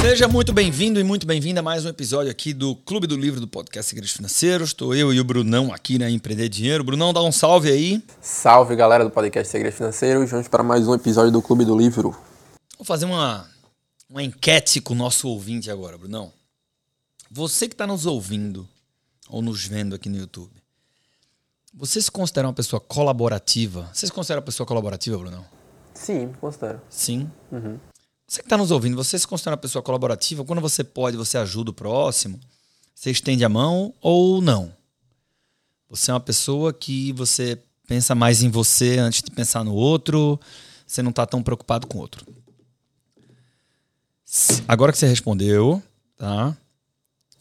Seja muito bem-vindo e muito bem-vinda a mais um episódio aqui do Clube do Livro do Podcast Segredos Financeiros. Estou eu e o Brunão aqui na Empreender Dinheiro. Brunão, dá um salve aí. Salve galera do podcast Segredos Financeiros. Vamos para mais um episódio do Clube do Livro. Vou fazer uma, uma enquete com o nosso ouvinte agora, Brunão. Você que está nos ouvindo ou nos vendo aqui no YouTube, você se considera uma pessoa colaborativa? Você se considera uma pessoa colaborativa, Brunão? Sim, considero. Sim. Uhum. Você que está nos ouvindo, você se considera uma pessoa colaborativa? Quando você pode, você ajuda o próximo? Você estende a mão ou não? Você é uma pessoa que você pensa mais em você antes de pensar no outro? Você não está tão preocupado com o outro? Agora que você respondeu, tá?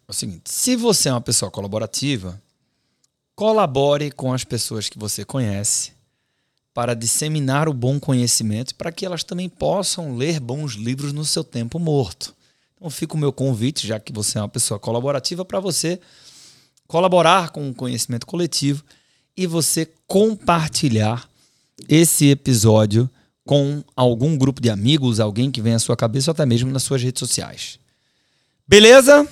É o seguinte: se você é uma pessoa colaborativa, colabore com as pessoas que você conhece para disseminar o bom conhecimento para que elas também possam ler bons livros no seu tempo morto. Então fica o meu convite, já que você é uma pessoa colaborativa, para você colaborar com o conhecimento coletivo e você compartilhar esse episódio com algum grupo de amigos, alguém que vem à sua cabeça ou até mesmo nas suas redes sociais. Beleza?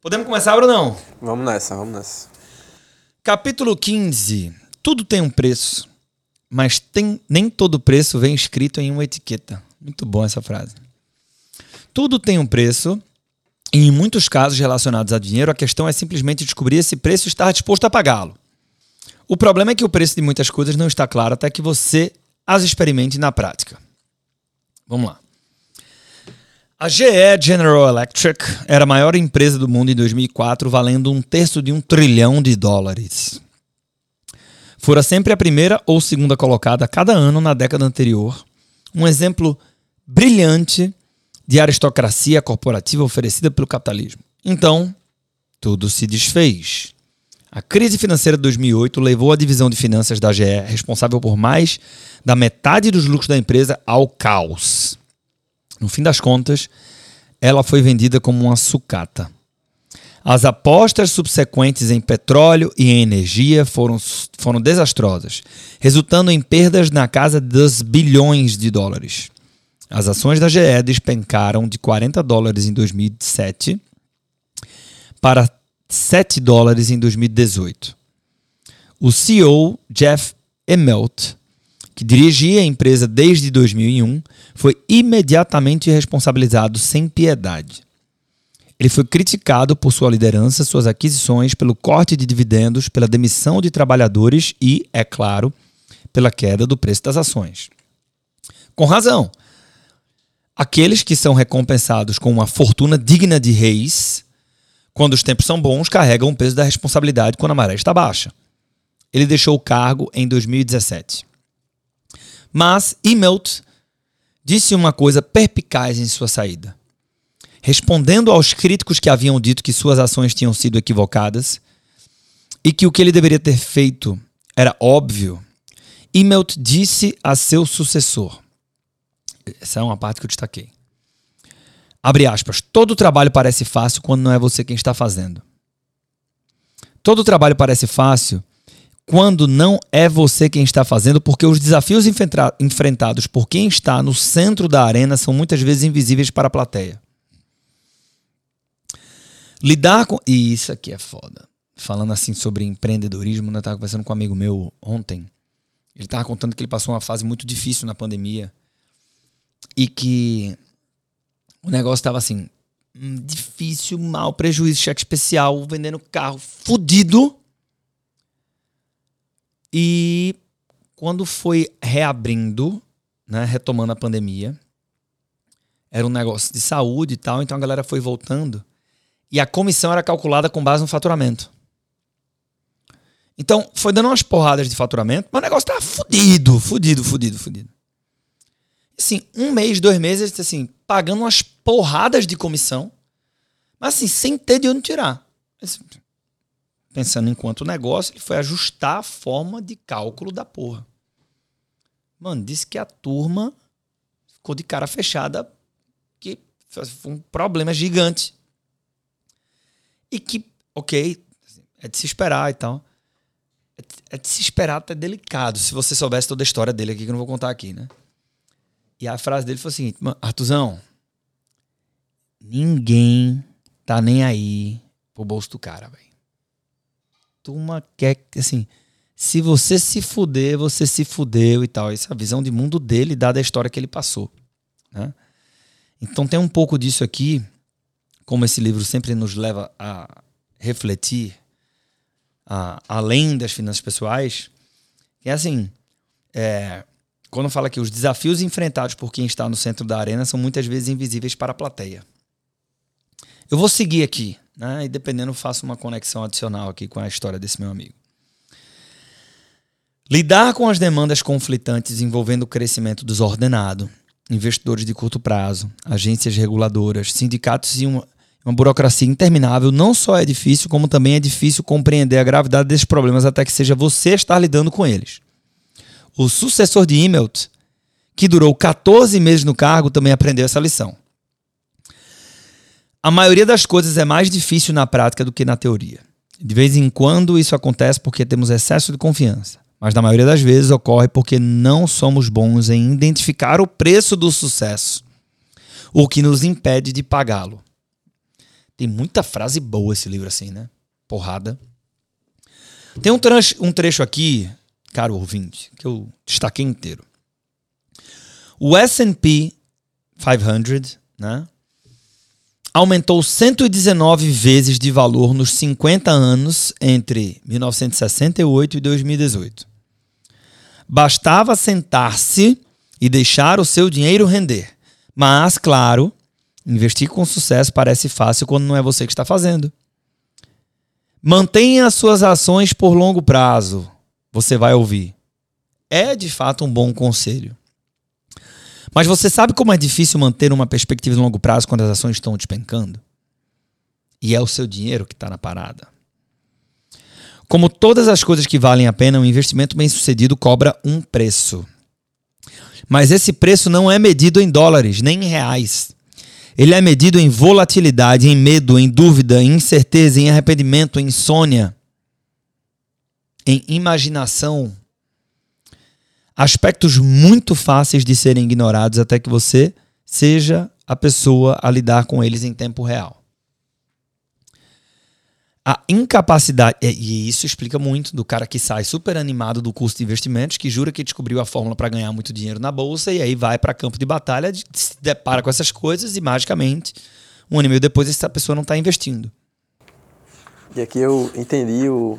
Podemos começar ou não? Vamos nessa, vamos nessa. Capítulo 15. Tudo tem um preço mas tem, nem todo preço vem escrito em uma etiqueta. Muito bom essa frase. Tudo tem um preço, e em muitos casos relacionados a dinheiro, a questão é simplesmente descobrir se preço estar disposto a pagá-lo. O problema é que o preço de muitas coisas não está claro até que você as experimente na prática. Vamos lá. A GE General Electric era a maior empresa do mundo em 2004, valendo um terço de um trilhão de dólares fora sempre a primeira ou segunda colocada cada ano na década anterior, um exemplo brilhante de aristocracia corporativa oferecida pelo capitalismo. Então, tudo se desfez. A crise financeira de 2008 levou a divisão de finanças da GE, responsável por mais da metade dos lucros da empresa, ao caos. No fim das contas, ela foi vendida como uma sucata. As apostas subsequentes em petróleo e em energia foram, foram desastrosas, resultando em perdas na casa dos bilhões de dólares. As ações da GE despencaram de 40 dólares em 2007 para 7 dólares em 2018. O CEO Jeff Immelt, que dirigia a empresa desde 2001, foi imediatamente responsabilizado sem piedade. Ele foi criticado por sua liderança, suas aquisições, pelo corte de dividendos, pela demissão de trabalhadores e, é claro, pela queda do preço das ações. Com razão. Aqueles que são recompensados com uma fortuna digna de reis, quando os tempos são bons, carregam o peso da responsabilidade quando a maré está baixa. Ele deixou o cargo em 2017. Mas Immelt disse uma coisa perpicaz em sua saída respondendo aos críticos que haviam dito que suas ações tinham sido equivocadas e que o que ele deveria ter feito era óbvio, Immelt disse a seu sucessor. Essa é uma parte que eu destaquei. Abre aspas. Todo trabalho parece fácil quando não é você quem está fazendo. Todo trabalho parece fácil quando não é você quem está fazendo, porque os desafios enfrentados por quem está no centro da arena são muitas vezes invisíveis para a plateia. Lidar com. E isso aqui é foda. Falando assim sobre empreendedorismo, né? eu tava conversando com um amigo meu ontem. Ele tava contando que ele passou uma fase muito difícil na pandemia. E que o negócio tava assim. Hum, difícil, mal, prejuízo, cheque especial, vendendo carro, fudido. E quando foi reabrindo, né, retomando a pandemia, era um negócio de saúde e tal, então a galera foi voltando e a comissão era calculada com base no faturamento. Então, foi dando umas porradas de faturamento, mas o negócio tava fudido, fudido, fudido, fudido. Assim, um mês, dois meses, assim, pagando umas porradas de comissão, mas assim, sem ter de onde tirar. Pensando enquanto negócio, ele foi ajustar a forma de cálculo da porra. Mano, disse que a turma ficou de cara fechada, que foi um problema gigante. E que, ok, é de se esperar e tal. é de se esperar até delicado. Se você soubesse toda a história dele aqui, que eu não vou contar aqui, né? E a frase dele foi a seguinte: Artuzão, ninguém tá nem aí pro bolso do cara, velho. Turma quer, assim, se você se fuder, você se fudeu e tal. Essa é a visão de mundo dele, dada a história que ele passou. Né? Então tem um pouco disso aqui, como esse livro sempre nos leva a refletir, a, além das finanças pessoais, é assim, é, quando fala que os desafios enfrentados por quem está no centro da arena são muitas vezes invisíveis para a plateia. Eu vou seguir aqui, né? E dependendo, faço uma conexão adicional aqui com a história desse meu amigo. Lidar com as demandas conflitantes envolvendo o crescimento desordenado, investidores de curto prazo, agências reguladoras, sindicatos e uma, uma burocracia interminável não só é difícil, como também é difícil compreender a gravidade desses problemas até que seja você estar lidando com eles. O sucessor de Immelt, que durou 14 meses no cargo, também aprendeu essa lição. A maioria das coisas é mais difícil na prática do que na teoria. De vez em quando isso acontece porque temos excesso de confiança mas na maioria das vezes ocorre porque não somos bons em identificar o preço do sucesso, o que nos impede de pagá-lo. Tem muita frase boa esse livro assim, né? Porrada. Tem um, trecho, um trecho aqui, caro ouvinte, que eu destaquei inteiro. O S&P 500, né? Aumentou 119 vezes de valor nos 50 anos entre 1968 e 2018. Bastava sentar-se e deixar o seu dinheiro render. Mas, claro, investir com sucesso parece fácil quando não é você que está fazendo. Mantenha as suas ações por longo prazo. Você vai ouvir. É de fato um bom conselho. Mas você sabe como é difícil manter uma perspectiva de longo prazo quando as ações estão despencando? E é o seu dinheiro que está na parada. Como todas as coisas que valem a pena, um investimento bem sucedido cobra um preço. Mas esse preço não é medido em dólares, nem em reais. Ele é medido em volatilidade, em medo, em dúvida, em incerteza, em arrependimento, em insônia, em imaginação. Aspectos muito fáceis de serem ignorados até que você seja a pessoa a lidar com eles em tempo real a incapacidade, e isso explica muito do cara que sai super animado do curso de investimentos, que jura que descobriu a fórmula para ganhar muito dinheiro na bolsa e aí vai para campo de batalha, se depara com essas coisas e magicamente, um ano e meio depois, essa pessoa não está investindo. E aqui eu entendi o,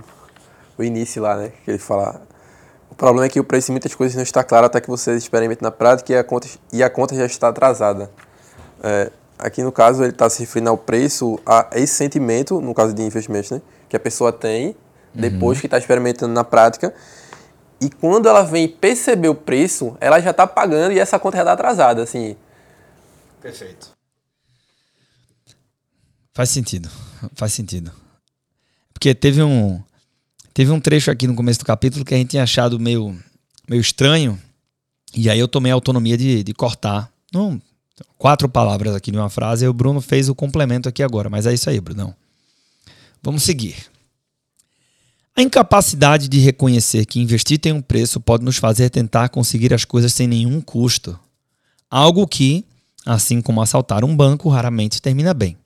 o início lá, né? Que ele fala. O problema é que o preço de muitas coisas não está claro até que você experimente na prática e a conta, e a conta já está atrasada. É, Aqui no caso ele está se referindo ao preço, a esse sentimento, no caso de investimentos, né? Que a pessoa tem depois uhum. que está experimentando na prática. E quando ela vem perceber o preço, ela já está pagando e essa conta já está atrasada, assim. Perfeito. Faz sentido. Faz sentido. Porque teve um teve um trecho aqui no começo do capítulo que a gente tinha achado meio meio estranho. E aí eu tomei a autonomia de, de cortar. Quatro palavras aqui de uma frase, e o Bruno fez o complemento aqui agora, mas é isso aí, Brunão. Vamos seguir. A incapacidade de reconhecer que investir tem um preço pode nos fazer tentar conseguir as coisas sem nenhum custo. Algo que, assim como assaltar um banco, raramente termina bem.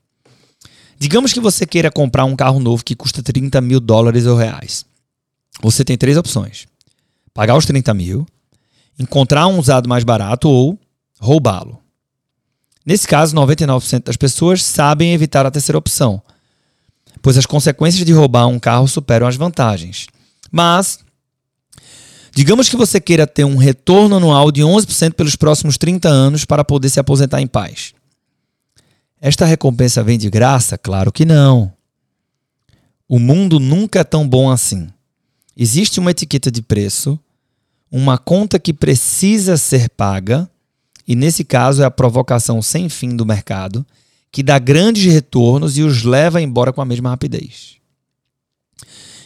Digamos que você queira comprar um carro novo que custa 30 mil dólares ou reais. Você tem três opções: pagar os 30 mil, encontrar um usado mais barato ou roubá-lo. Nesse caso, 99% das pessoas sabem evitar a terceira opção, pois as consequências de roubar um carro superam as vantagens. Mas, digamos que você queira ter um retorno anual de 11% pelos próximos 30 anos para poder se aposentar em paz. Esta recompensa vem de graça? Claro que não. O mundo nunca é tão bom assim. Existe uma etiqueta de preço, uma conta que precisa ser paga e nesse caso é a provocação sem fim do mercado, que dá grandes retornos e os leva embora com a mesma rapidez.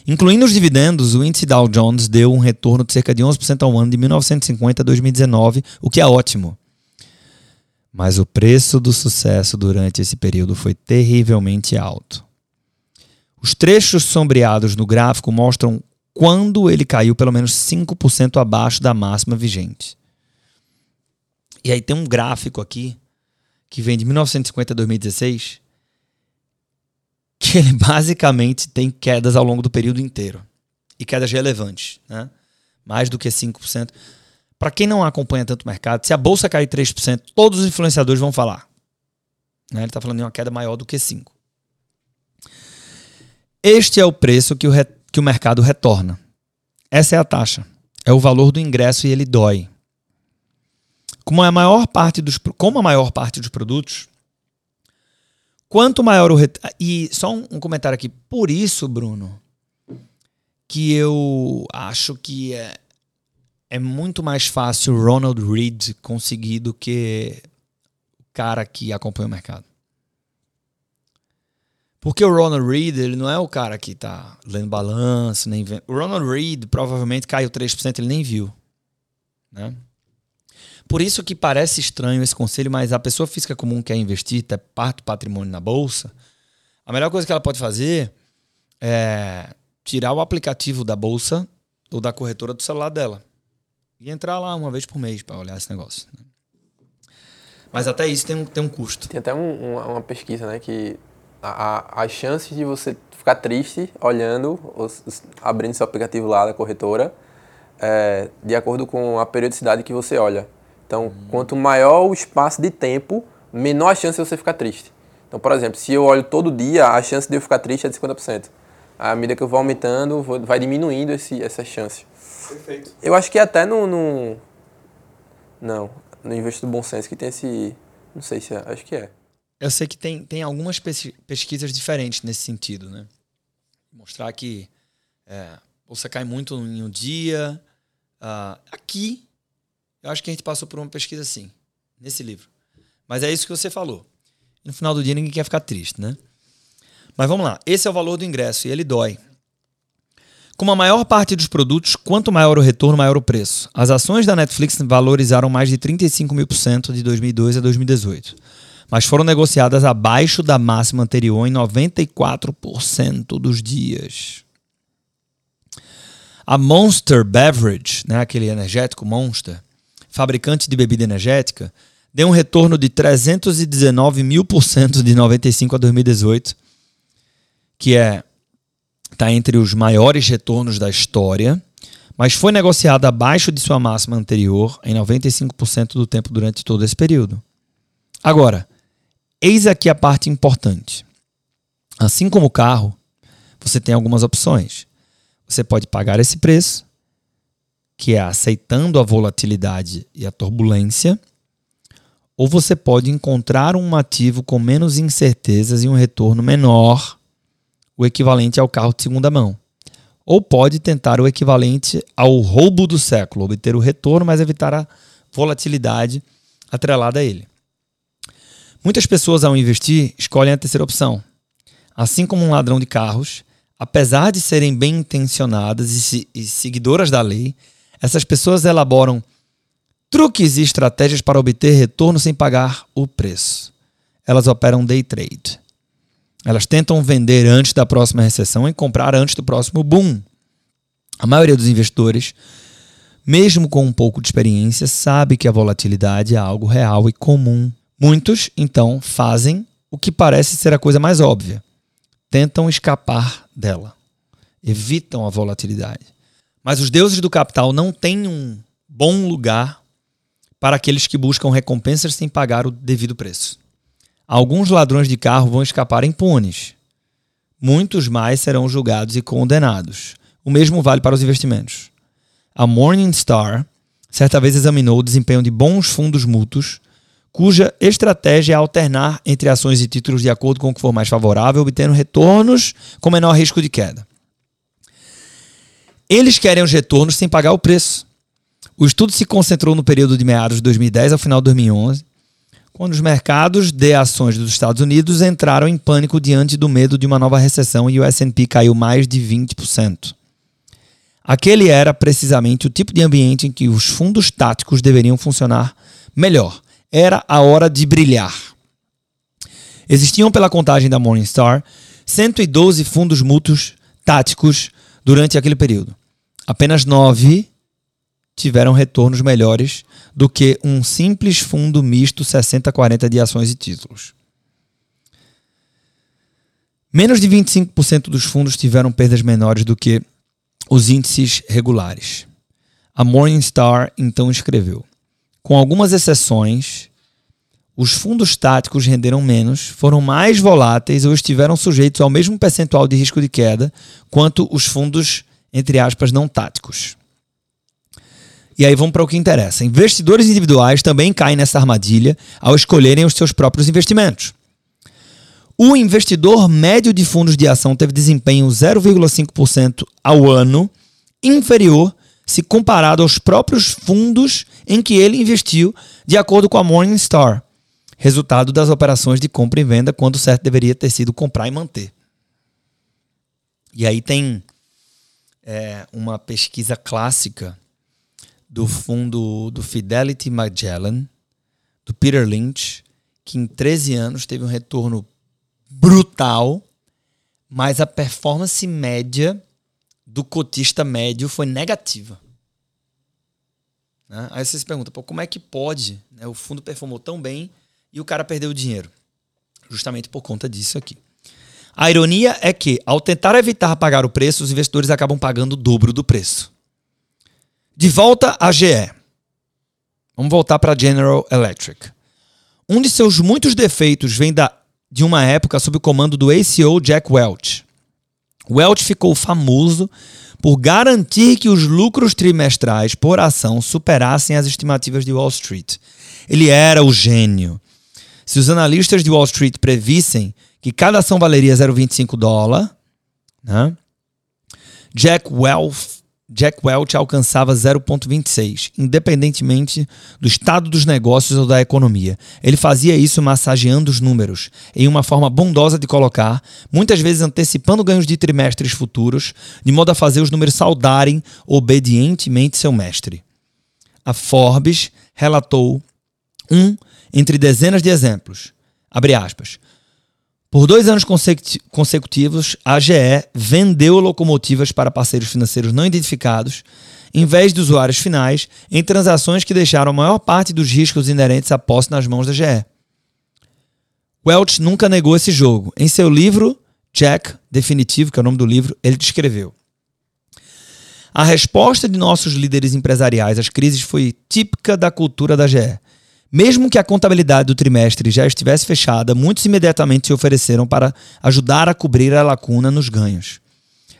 Incluindo os dividendos, o índice Dow Jones deu um retorno de cerca de 11% ao ano de 1950 a 2019, o que é ótimo. Mas o preço do sucesso durante esse período foi terrivelmente alto. Os trechos sombreados no gráfico mostram quando ele caiu pelo menos 5% abaixo da máxima vigente. E aí tem um gráfico aqui que vem de 1950 a 2016 que ele basicamente tem quedas ao longo do período inteiro. E quedas relevantes, né? Mais do que 5%. Para quem não acompanha tanto o mercado, se a bolsa cair 3%, todos os influenciadores vão falar. Né? Ele está falando de uma queda maior do que 5%. Este é o preço que o, que o mercado retorna. Essa é a taxa. É o valor do ingresso e ele dói. Como a maior parte dos, como a maior parte dos produtos, quanto maior o e só um, um comentário aqui. Por isso, Bruno, que eu acho que é, é muito mais fácil o Ronald Reed conseguir do que o cara que acompanha o mercado. Porque o Ronald Reed, ele não é o cara que tá lendo balanço, nem vendo. O Ronald Reed provavelmente caiu 3%, ele nem viu. Né? Por isso que parece estranho esse conselho, mas a pessoa física comum que quer investir, ter parte do patrimônio na bolsa, a melhor coisa que ela pode fazer é tirar o aplicativo da bolsa ou da corretora do celular dela e entrar lá uma vez por mês para olhar esse negócio. Né? Mas até isso tem um, tem um custo. Tem até um, uma, uma pesquisa né, que a, as chances de você ficar triste olhando, os, abrindo seu aplicativo lá da corretora, é, de acordo com a periodicidade que você olha. Então, uhum. quanto maior o espaço de tempo, menor a chance de você ficar triste. Então, por exemplo, se eu olho todo dia, a chance de eu ficar triste é de 50%. À medida que eu vou aumentando, vou, vai diminuindo esse, essa chance. Perfeito. Eu acho que até no, no. Não, no Investo do Bom Senso que tem esse. Não sei se é, acho que é. Eu sei que tem, tem algumas pesquisas diferentes nesse sentido, né? Mostrar que é, você cai muito em um dia. Uh, aqui, eu acho que a gente passou por uma pesquisa assim, nesse livro. Mas é isso que você falou. No final do dia, ninguém quer ficar triste, né? Mas vamos lá. Esse é o valor do ingresso e ele dói. Como a maior parte dos produtos, quanto maior o retorno, maior o preço. As ações da Netflix valorizaram mais de 35 mil por cento de 2002 a 2018 mas foram negociadas abaixo da máxima anterior em 94% dos dias. A Monster Beverage, né, aquele energético Monster, fabricante de bebida energética, deu um retorno de 319 mil por cento de 95 a 2018, que é está entre os maiores retornos da história, mas foi negociada abaixo de sua máxima anterior em 95% do tempo durante todo esse período. Agora, Eis aqui a parte importante. Assim como o carro, você tem algumas opções. Você pode pagar esse preço, que é aceitando a volatilidade e a turbulência, ou você pode encontrar um ativo com menos incertezas e um retorno menor, o equivalente ao carro de segunda mão. Ou pode tentar o equivalente ao roubo do século, obter o retorno, mas evitar a volatilidade atrelada a ele. Muitas pessoas, ao investir, escolhem a terceira opção. Assim como um ladrão de carros, apesar de serem bem intencionadas e, seguidoras da lei, essas pessoas elaboram truques e estratégias para obter retorno sem pagar o preço. Elas operam day trade. Elas tentam vender antes da próxima recessão e comprar antes do próximo boom. A maioria dos investidores, mesmo com um pouco de experiência, sabe que a volatilidade é algo real e comum Muitos, então, fazem o que parece ser a coisa mais óbvia. Tentam escapar dela. Evitam a volatilidade. Mas os deuses do capital não têm um bom lugar para aqueles que buscam recompensas sem pagar o devido preço. Alguns ladrões de carro vão escapar impunes. Muitos mais serão julgados e condenados. O mesmo vale para os investimentos. A Morningstar certa vez examinou o desempenho de bons fundos mútuos cuja estratégia é alternar entre ações e títulos de acordo com o que for mais favorável, obtendo retornos com menor risco de queda. Eles querem os retornos sem pagar o preço. O estudo se concentrou no período de meados de 2010 ao final de 2011, quando os mercados de ações dos Estados Unidos entraram em pânico diante do medo de uma nova recessão e o S&P caiu mais de 20%. Aquele era precisamente o tipo de ambiente em que os fundos táticos deveriam funcionar melhor era a hora de brilhar. Existiam, pela contagem da Morningstar, 112 fundos mútuos táticos durante aquele período. apenas nove tiveram retornos melhores do que um simples fundo misto 60-40 de ações e títulos. Menos de 25% dos fundos tiveram perdas menores do que os índices regulares. A Morningstar então escreveu: com algumas exceções, os fundos táticos renderam menos, foram mais voláteis ou estiveram sujeitos ao mesmo percentual de risco de queda quanto os fundos, entre aspas, não táticos. E aí vamos para o que interessa. Investidores individuais também caem nessa armadilha ao escolherem os seus próprios investimentos. O investidor médio de fundos de ação teve desempenho 0,5% ao ano inferior se comparado aos próprios fundos em que ele investiu, de acordo com a Morningstar, resultado das operações de compra e venda, quando certo deveria ter sido comprar e manter. E aí tem é, uma pesquisa clássica do fundo do Fidelity Magellan, do Peter Lynch, que em 13 anos teve um retorno brutal, mas a performance média do cotista médio foi negativa. Né? Aí você se pergunta, como é que pode? Né? O fundo performou tão bem e o cara perdeu dinheiro. Justamente por conta disso aqui. A ironia é que, ao tentar evitar pagar o preço, os investidores acabam pagando o dobro do preço. De volta à GE. Vamos voltar para a General Electric. Um de seus muitos defeitos vem da, de uma época sob o comando do ACO Jack Welch. Welch ficou famoso por garantir que os lucros trimestrais por ação superassem as estimativas de Wall Street. Ele era o gênio. Se os analistas de Wall Street previssem que cada ação valeria 0,25 dólar, né? Jack Welch Jack Welch alcançava 0,26, independentemente do estado dos negócios ou da economia. Ele fazia isso massageando os números, em uma forma bondosa de colocar, muitas vezes antecipando ganhos de trimestres futuros, de modo a fazer os números saudarem obedientemente seu mestre. A Forbes relatou um entre dezenas de exemplos. Abre aspas. Por dois anos consecutivos, a GE vendeu locomotivas para parceiros financeiros não identificados, em vez de usuários finais, em transações que deixaram a maior parte dos riscos inerentes à posse nas mãos da GE. Welch nunca negou esse jogo. Em seu livro, Jack Definitivo, que é o nome do livro, ele descreveu. A resposta de nossos líderes empresariais às crises foi típica da cultura da GE. Mesmo que a contabilidade do trimestre já estivesse fechada, muitos imediatamente se ofereceram para ajudar a cobrir a lacuna nos ganhos.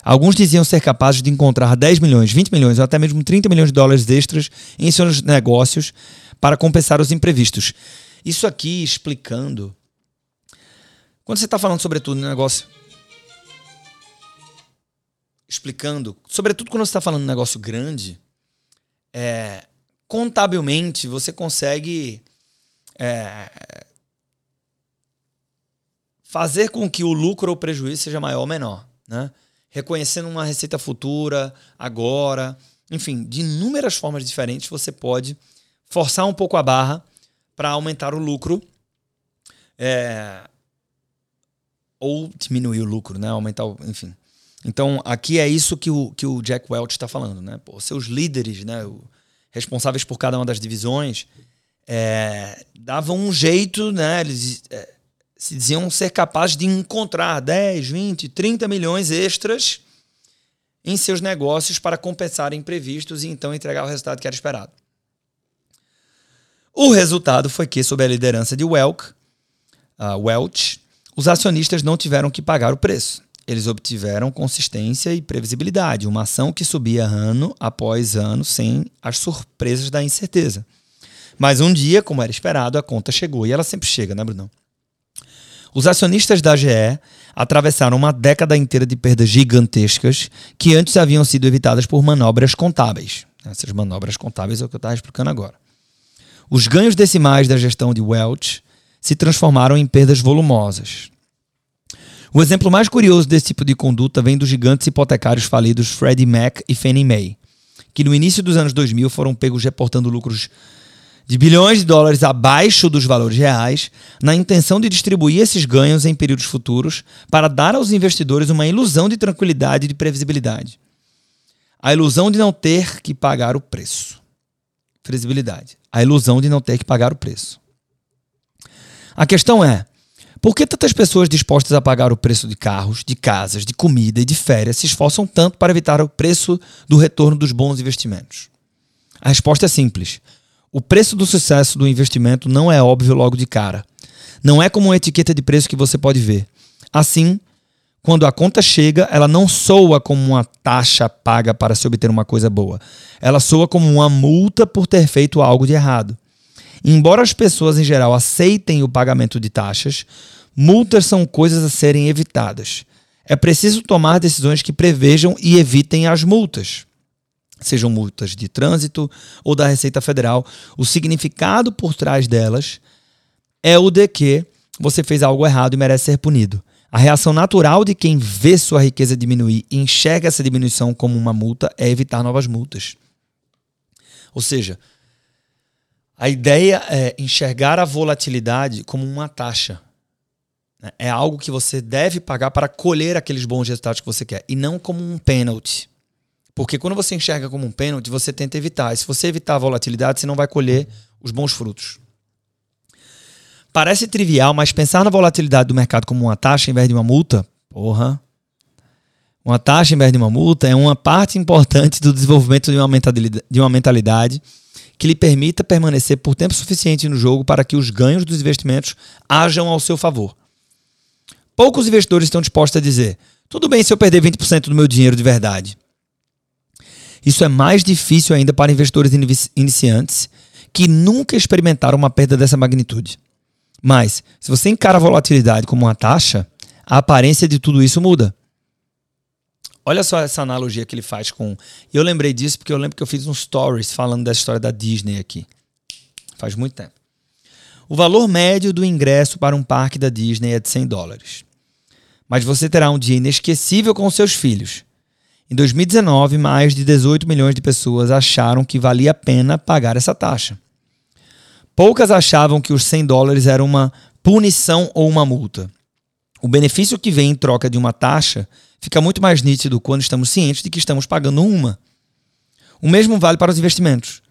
Alguns diziam ser capazes de encontrar 10 milhões, 20 milhões ou até mesmo 30 milhões de dólares extras em seus negócios para compensar os imprevistos. Isso aqui explicando. Quando você está falando, sobretudo, no negócio. Explicando, sobretudo quando você está falando de um negócio grande, é, contabilmente você consegue é, fazer com que o lucro ou prejuízo seja maior ou menor, né? Reconhecendo uma receita futura, agora, enfim, de inúmeras formas diferentes você pode forçar um pouco a barra para aumentar o lucro é, ou diminuir o lucro, né? Aumentar, o, enfim. Então aqui é isso que o, que o Jack Welch está falando, né? Pô, seus líderes, né? O, responsáveis por cada uma das divisões, é, davam um jeito, né? Eles é, se diziam ser capazes de encontrar 10, 20, 30 milhões extras em seus negócios para compensar imprevistos e então entregar o resultado que era esperado. O resultado foi que, sob a liderança de Welk, uh, Welch, os acionistas não tiveram que pagar o preço eles obtiveram consistência e previsibilidade, uma ação que subia ano após ano sem as surpresas da incerteza. Mas um dia, como era esperado, a conta chegou e ela sempre chega, né, Brunão? Os acionistas da GE atravessaram uma década inteira de perdas gigantescas que antes haviam sido evitadas por manobras contábeis. Essas manobras contábeis é o que eu estava explicando agora. Os ganhos decimais da gestão de Welch se transformaram em perdas volumosas. O exemplo mais curioso desse tipo de conduta vem dos gigantes hipotecários falidos Freddie Mac e Fannie Mae, que no início dos anos 2000 foram pegos reportando lucros de bilhões de dólares abaixo dos valores reais, na intenção de distribuir esses ganhos em períodos futuros para dar aos investidores uma ilusão de tranquilidade e de previsibilidade. A ilusão de não ter que pagar o preço. Flexibilidade. A ilusão de não ter que pagar o preço. A questão é: por que tantas pessoas dispostas a pagar o preço de carros, de casas, de comida e de férias se esforçam tanto para evitar o preço do retorno dos bons investimentos? A resposta é simples. O preço do sucesso do investimento não é óbvio logo de cara. Não é como uma etiqueta de preço que você pode ver. Assim, quando a conta chega, ela não soa como uma taxa paga para se obter uma coisa boa. Ela soa como uma multa por ter feito algo de errado. Embora as pessoas em geral aceitem o pagamento de taxas, multas são coisas a serem evitadas. É preciso tomar decisões que prevejam e evitem as multas. Sejam multas de trânsito ou da Receita Federal, o significado por trás delas é o de que você fez algo errado e merece ser punido. A reação natural de quem vê sua riqueza diminuir e enxerga essa diminuição como uma multa é evitar novas multas. Ou seja, a ideia é enxergar a volatilidade como uma taxa. Né? É algo que você deve pagar para colher aqueles bons resultados que você quer e não como um pênalti. Porque quando você enxerga como um pênalti, você tenta evitar. E se você evitar a volatilidade, você não vai colher os bons frutos. Parece trivial, mas pensar na volatilidade do mercado como uma taxa em vez de uma multa, porra. Uma taxa em vez de uma multa é uma parte importante do desenvolvimento de uma mentalidade, de uma mentalidade que lhe permita permanecer por tempo suficiente no jogo para que os ganhos dos investimentos hajam ao seu favor. Poucos investidores estão dispostos a dizer: tudo bem se eu perder 20% do meu dinheiro de verdade. Isso é mais difícil ainda para investidores iniciantes que nunca experimentaram uma perda dessa magnitude. Mas, se você encara a volatilidade como uma taxa, a aparência de tudo isso muda. Olha só essa analogia que ele faz com. Eu lembrei disso porque eu lembro que eu fiz um stories falando dessa história da Disney aqui. Faz muito tempo. O valor médio do ingresso para um parque da Disney é de 100 dólares. Mas você terá um dia inesquecível com seus filhos. Em 2019, mais de 18 milhões de pessoas acharam que valia a pena pagar essa taxa. Poucas achavam que os 100 dólares eram uma punição ou uma multa. O benefício que vem em troca de uma taxa fica muito mais nítido quando estamos cientes de que estamos pagando uma. O mesmo vale para os investimentos,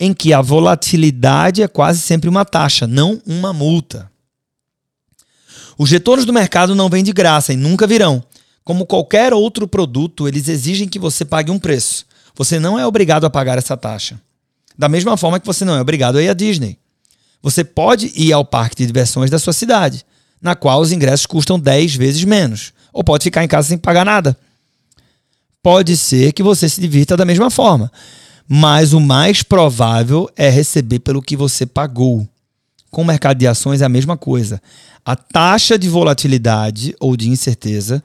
em que a volatilidade é quase sempre uma taxa, não uma multa. Os retornos do mercado não vêm de graça e nunca virão. Como qualquer outro produto, eles exigem que você pague um preço. Você não é obrigado a pagar essa taxa. Da mesma forma que você não é obrigado a ir à Disney. Você pode ir ao parque de diversões da sua cidade, na qual os ingressos custam 10 vezes menos ou pode ficar em casa sem pagar nada. Pode ser que você se divirta da mesma forma, mas o mais provável é receber pelo que você pagou. Com o mercado de ações é a mesma coisa. A taxa de volatilidade ou de incerteza,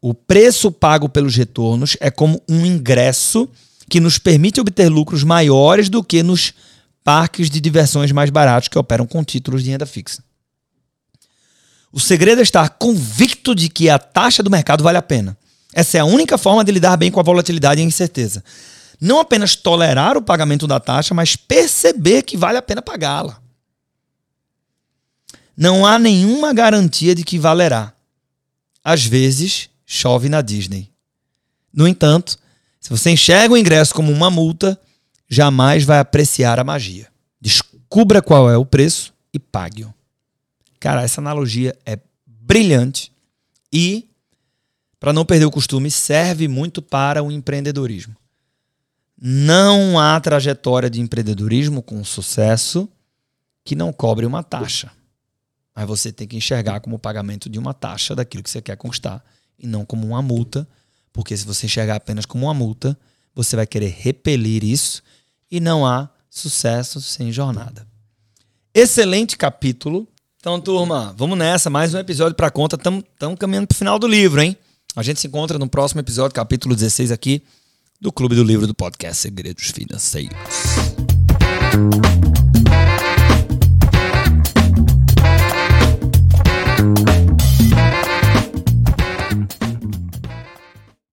o preço pago pelos retornos é como um ingresso que nos permite obter lucros maiores do que nos parques de diversões mais baratos que operam com títulos de renda fixa. O segredo é estar convicto de que a taxa do mercado vale a pena. Essa é a única forma de lidar bem com a volatilidade e a incerteza. Não apenas tolerar o pagamento da taxa, mas perceber que vale a pena pagá-la. Não há nenhuma garantia de que valerá. Às vezes, chove na Disney. No entanto, se você enxerga o ingresso como uma multa, jamais vai apreciar a magia. Descubra qual é o preço e pague-o. Cara, essa analogia é brilhante e, para não perder o costume, serve muito para o empreendedorismo. Não há trajetória de empreendedorismo com sucesso que não cobre uma taxa. Mas você tem que enxergar como pagamento de uma taxa daquilo que você quer conquistar e não como uma multa, porque se você enxergar apenas como uma multa, você vai querer repelir isso e não há sucesso sem jornada. Excelente capítulo. Então, turma, vamos nessa. Mais um episódio para conta. Estamos caminhando para o final do livro, hein? A gente se encontra no próximo episódio, capítulo 16 aqui, do Clube do Livro do Podcast Segredos Financeiros.